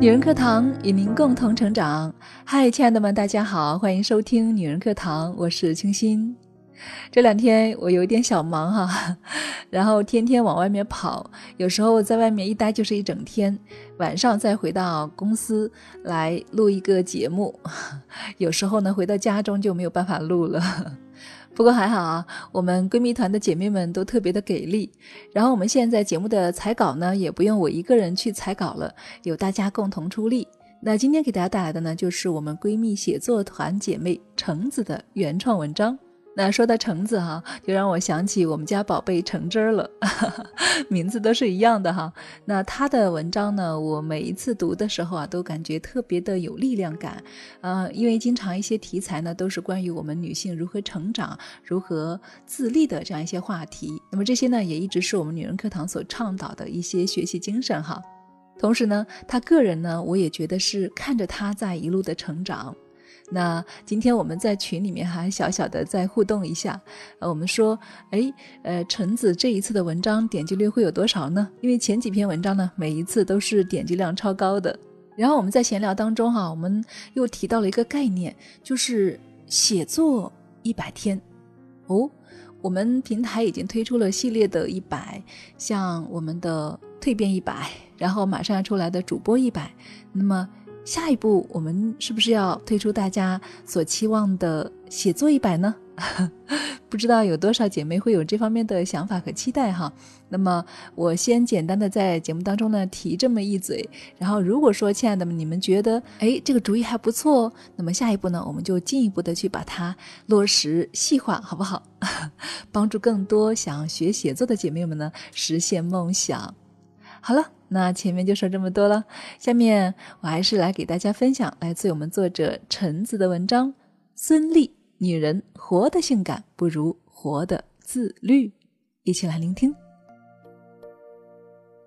女人课堂与您共同成长。嗨，亲爱的们，大家好，欢迎收听女人课堂，我是清新。这两天我有一点小忙哈，然后天天往外面跑，有时候在外面一待就是一整天，晚上再回到公司来录一个节目，有时候呢回到家中就没有办法录了。不过还好啊，我们闺蜜团的姐妹们都特别的给力。然后我们现在节目的采稿呢，也不用我一个人去采稿了，有大家共同出力。那今天给大家带来的呢，就是我们闺蜜写作团姐妹橙子的原创文章。那说到橙子哈，就让我想起我们家宝贝橙汁儿了，名字都是一样的哈。那他的文章呢，我每一次读的时候啊，都感觉特别的有力量感，呃，因为经常一些题材呢，都是关于我们女性如何成长、如何自立的这样一些话题。那么这些呢，也一直是我们女人课堂所倡导的一些学习精神哈。同时呢，他个人呢，我也觉得是看着他在一路的成长。那今天我们在群里面还小小的再互动一下，呃，我们说，哎，呃，橙子这一次的文章点击率会有多少呢？因为前几篇文章呢，每一次都是点击量超高的。然后我们在闲聊当中哈，我们又提到了一个概念，就是写作一百天。哦，我们平台已经推出了系列的一百，像我们的蜕变一百，然后马上要出来的主播一百，那么。下一步，我们是不是要推出大家所期望的写作一百呢？不知道有多少姐妹会有这方面的想法和期待哈。那么我先简单的在节目当中呢提这么一嘴，然后如果说亲爱的们你们觉得哎这个主意还不错，那么下一步呢我们就进一步的去把它落实细化，好不好？帮助更多想学写作的姐妹们呢实现梦想。好了。那前面就说这么多了，下面我还是来给大家分享来自我们作者橙子的文章《孙俪：女人活得性感不如活得自律》，一起来聆听。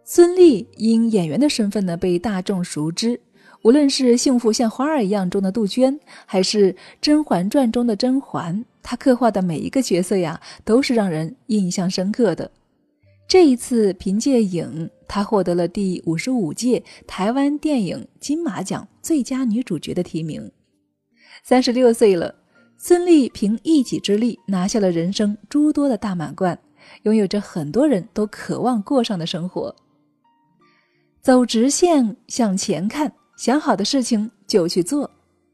孙俪因演员的身份呢被大众熟知，无论是《幸福像花儿一样》中的杜鹃，还是《甄嬛传》中的甄嬛，她刻画的每一个角色呀都是让人印象深刻的。这一次，凭借《影》，她获得了第五十五届台湾电影金马奖最佳女主角的提名。三十六岁了，孙俪凭一己之力拿下了人生诸多的大满贯，拥有着很多人都渴望过上的生活。走直线，向前看，想好的事情就去做。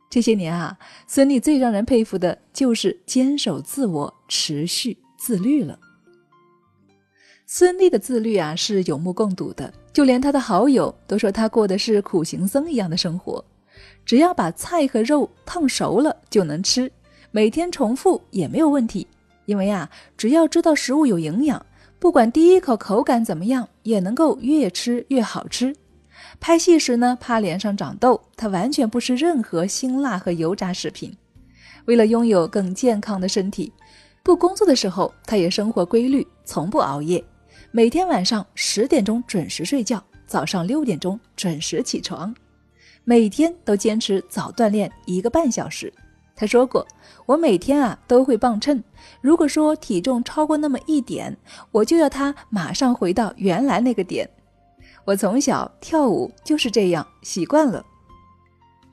这些年啊，孙俪最让人佩服的就是坚守自我、持续自律了。孙俪的自律啊是有目共睹的，就连她的好友都说她过的是苦行僧一样的生活，只要把菜和肉烫熟了就能吃，每天重复也没有问题。因为啊，只要知道食物有营养，不管第一口口感怎么样，也能够越吃越好吃。拍戏时呢，怕脸上长痘，她完全不吃任何辛辣和油炸食品。为了拥有更健康的身体，不工作的时候，她也生活规律，从不熬夜。每天晚上十点钟准时睡觉，早上六点钟准时起床，每天都坚持早锻炼一个半小时。他说过：“我每天啊都会磅秤，如果说体重超过那么一点，我就要他马上回到原来那个点。”我从小跳舞就是这样习惯了，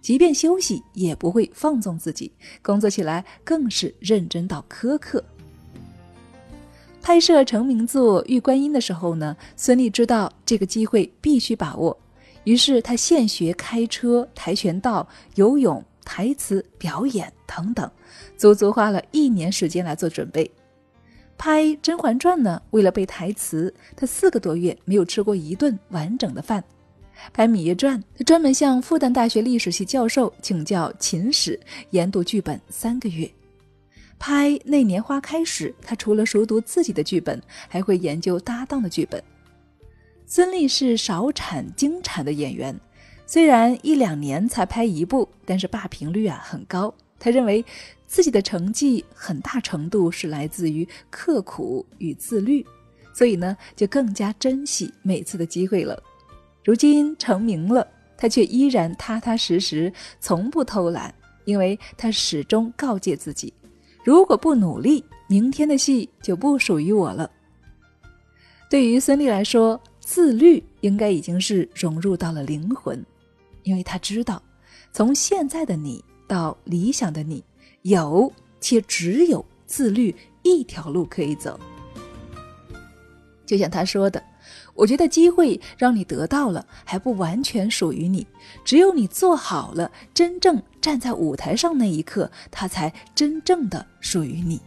即便休息也不会放纵自己，工作起来更是认真到苛刻。拍摄成名作《玉观音》的时候呢，孙俪知道这个机会必须把握，于是她现学开车、跆拳道、游泳、台词、表演等等，足足花了一年时间来做准备。拍《甄嬛传》呢，为了背台词，她四个多月没有吃过一顿完整的饭。拍《芈月传》，她专门向复旦大学历史系教授请教秦史，研读剧本三个月。拍《那年花开时》，他除了熟读自己的剧本，还会研究搭档的剧本。孙俪是少产精产的演员，虽然一两年才拍一部，但是霸屏率啊很高。他认为自己的成绩很大程度是来自于刻苦与自律，所以呢就更加珍惜每次的机会了。如今成名了，他却依然踏踏实实，从不偷懒，因为他始终告诫自己。如果不努力，明天的戏就不属于我了。对于孙俪来说，自律应该已经是融入到了灵魂，因为他知道，从现在的你到理想的你，有且只有自律一条路可以走。就像他说的。我觉得机会让你得到了，还不完全属于你。只有你做好了，真正站在舞台上那一刻，它才真正的属于你。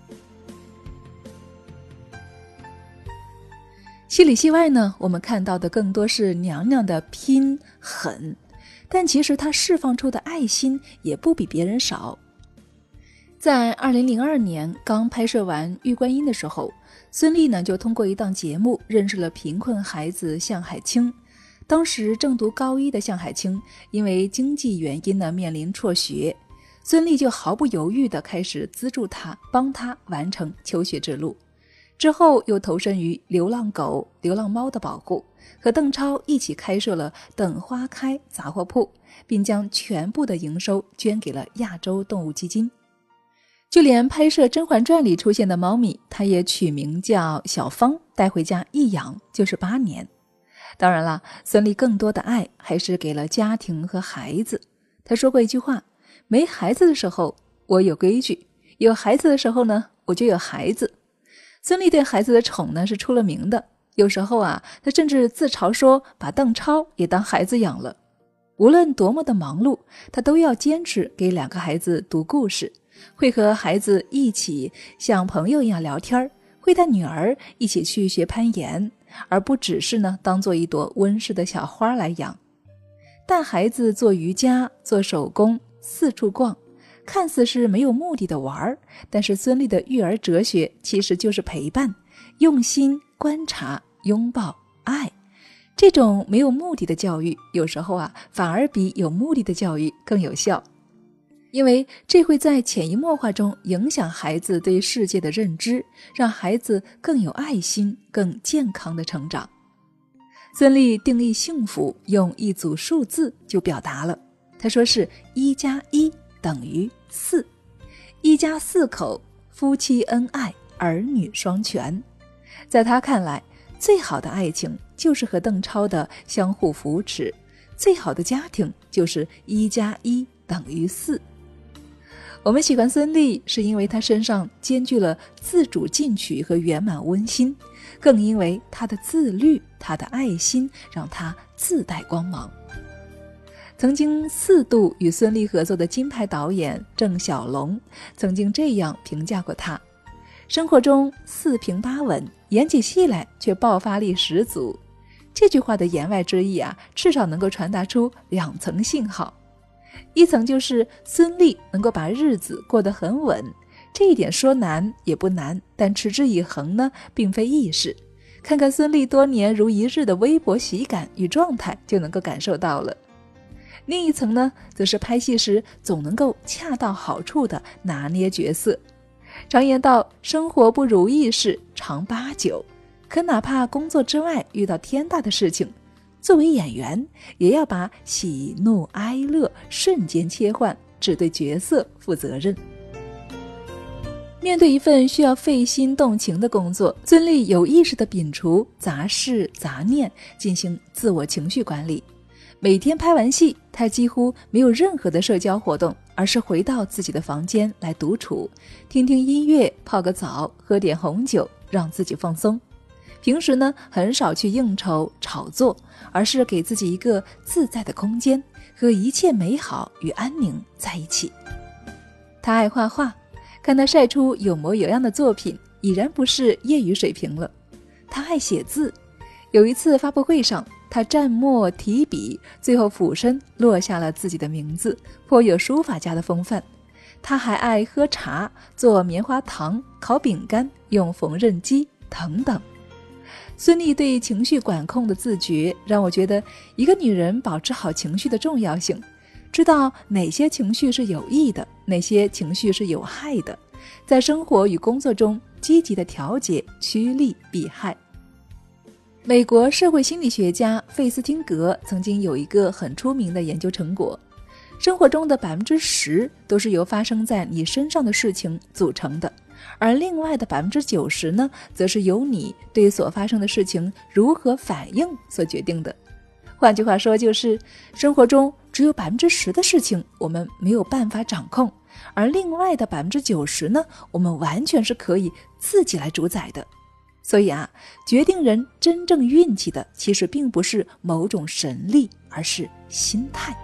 戏里戏外呢，我们看到的更多是娘娘的拼狠，但其实她释放出的爱心也不比别人少。在二零零二年刚拍摄完《玉观音》的时候。孙俪呢，就通过一档节目认识了贫困孩子向海清。当时正读高一的向海清，因为经济原因呢，面临辍学。孙俪就毫不犹豫地开始资助他，帮他完成求学之路。之后又投身于流浪狗、流浪猫的保护，和邓超一起开设了“等花开”杂货铺，并将全部的营收捐给了亚洲动物基金。就连拍摄《甄嬛传》里出现的猫咪，它也取名叫小芳，带回家一养就是八年。当然了，孙俪更多的爱还是给了家庭和孩子。她说过一句话：“没孩子的时候我有规矩，有孩子的时候呢，我就有孩子。”孙俪对孩子的宠呢是出了名的，有时候啊，她甚至自嘲说把邓超也当孩子养了。无论多么的忙碌，他都要坚持给两个孩子读故事。会和孩子一起像朋友一样聊天儿，会带女儿一起去学攀岩，而不只是呢当做一朵温室的小花来养。带孩子做瑜伽、做手工、四处逛，看似是没有目的的玩儿，但是孙俪的育儿哲学其实就是陪伴、用心观察、拥抱、爱。这种没有目的的教育，有时候啊反而比有目的的教育更有效。因为这会在潜移默化中影响孩子对世界的认知，让孩子更有爱心、更健康的成长。孙俪定义幸福，用一组数字就表达了。他说是一加一等于四，一家四口夫妻恩爱，儿女双全。在他看来，最好的爱情就是和邓超的相互扶持，最好的家庭就是一加一等于四。我们喜欢孙俪，是因为她身上兼具了自主进取和圆满温馨，更因为她的自律、她的爱心，让她自带光芒。曾经四度与孙俪合作的金牌导演郑晓龙，曾经这样评价过她：生活中四平八稳，演起戏来却爆发力十足。这句话的言外之意啊，至少能够传达出两层信号。一层就是孙俪能够把日子过得很稳，这一点说难也不难，但持之以恒呢，并非易事。看看孙俪多年如一日的微博喜感与状态，就能够感受到了。另一层呢，则是拍戏时总能够恰到好处的拿捏角色。常言道，生活不如意事常八九，可哪怕工作之外遇到天大的事情。作为演员，也要把喜怒哀乐瞬间切换，只对角色负责任。面对一份需要费心动情的工作，孙俪有意识地摒除杂事杂念，进行自我情绪管理。每天拍完戏，她几乎没有任何的社交活动，而是回到自己的房间来独处，听听音乐，泡个澡，喝点红酒，让自己放松。平时呢，很少去应酬炒作，而是给自己一个自在的空间，和一切美好与安宁在一起。他爱画画，看他晒出有模有样的作品，已然不是业余水平了。他爱写字，有一次发布会上，他蘸墨提笔，最后俯身落下了自己的名字，颇有书法家的风范。他还爱喝茶，做棉花糖，烤饼干，用缝纫机等等。孙俪对情绪管控的自觉，让我觉得一个女人保持好情绪的重要性，知道哪些情绪是有益的，哪些情绪是有害的，在生活与工作中积极的调节，趋利避害。美国社会心理学家费斯汀格曾经有一个很出名的研究成果：生活中的百分之十都是由发生在你身上的事情组成的。而另外的百分之九十呢，则是由你对所发生的事情如何反应所决定的。换句话说，就是生活中只有百分之十的事情我们没有办法掌控，而另外的百分之九十呢，我们完全是可以自己来主宰的。所以啊，决定人真正运气的，其实并不是某种神力，而是心态。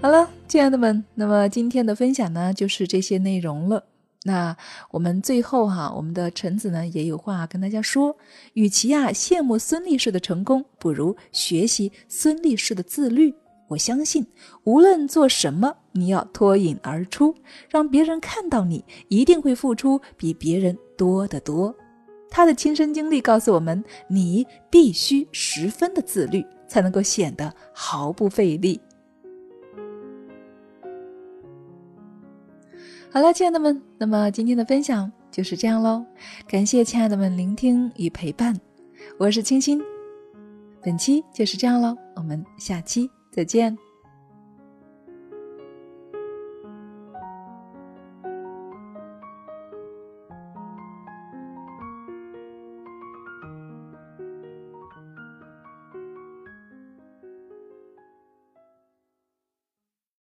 好了，亲爱的们，那么今天的分享呢，就是这些内容了。那我们最后哈，我们的橙子呢也有话跟大家说：，与其啊羡慕孙俪式的成功，不如学习孙俪式的自律。我相信，无论做什么，你要脱颖而出，让别人看到你一定会付出比别人多得多。他的亲身经历告诉我们，你必须十分的自律，才能够显得毫不费力。好了，亲爱的们，那么今天的分享就是这样喽。感谢亲爱的们聆听与陪伴，我是清新。本期就是这样喽，我们下期再见。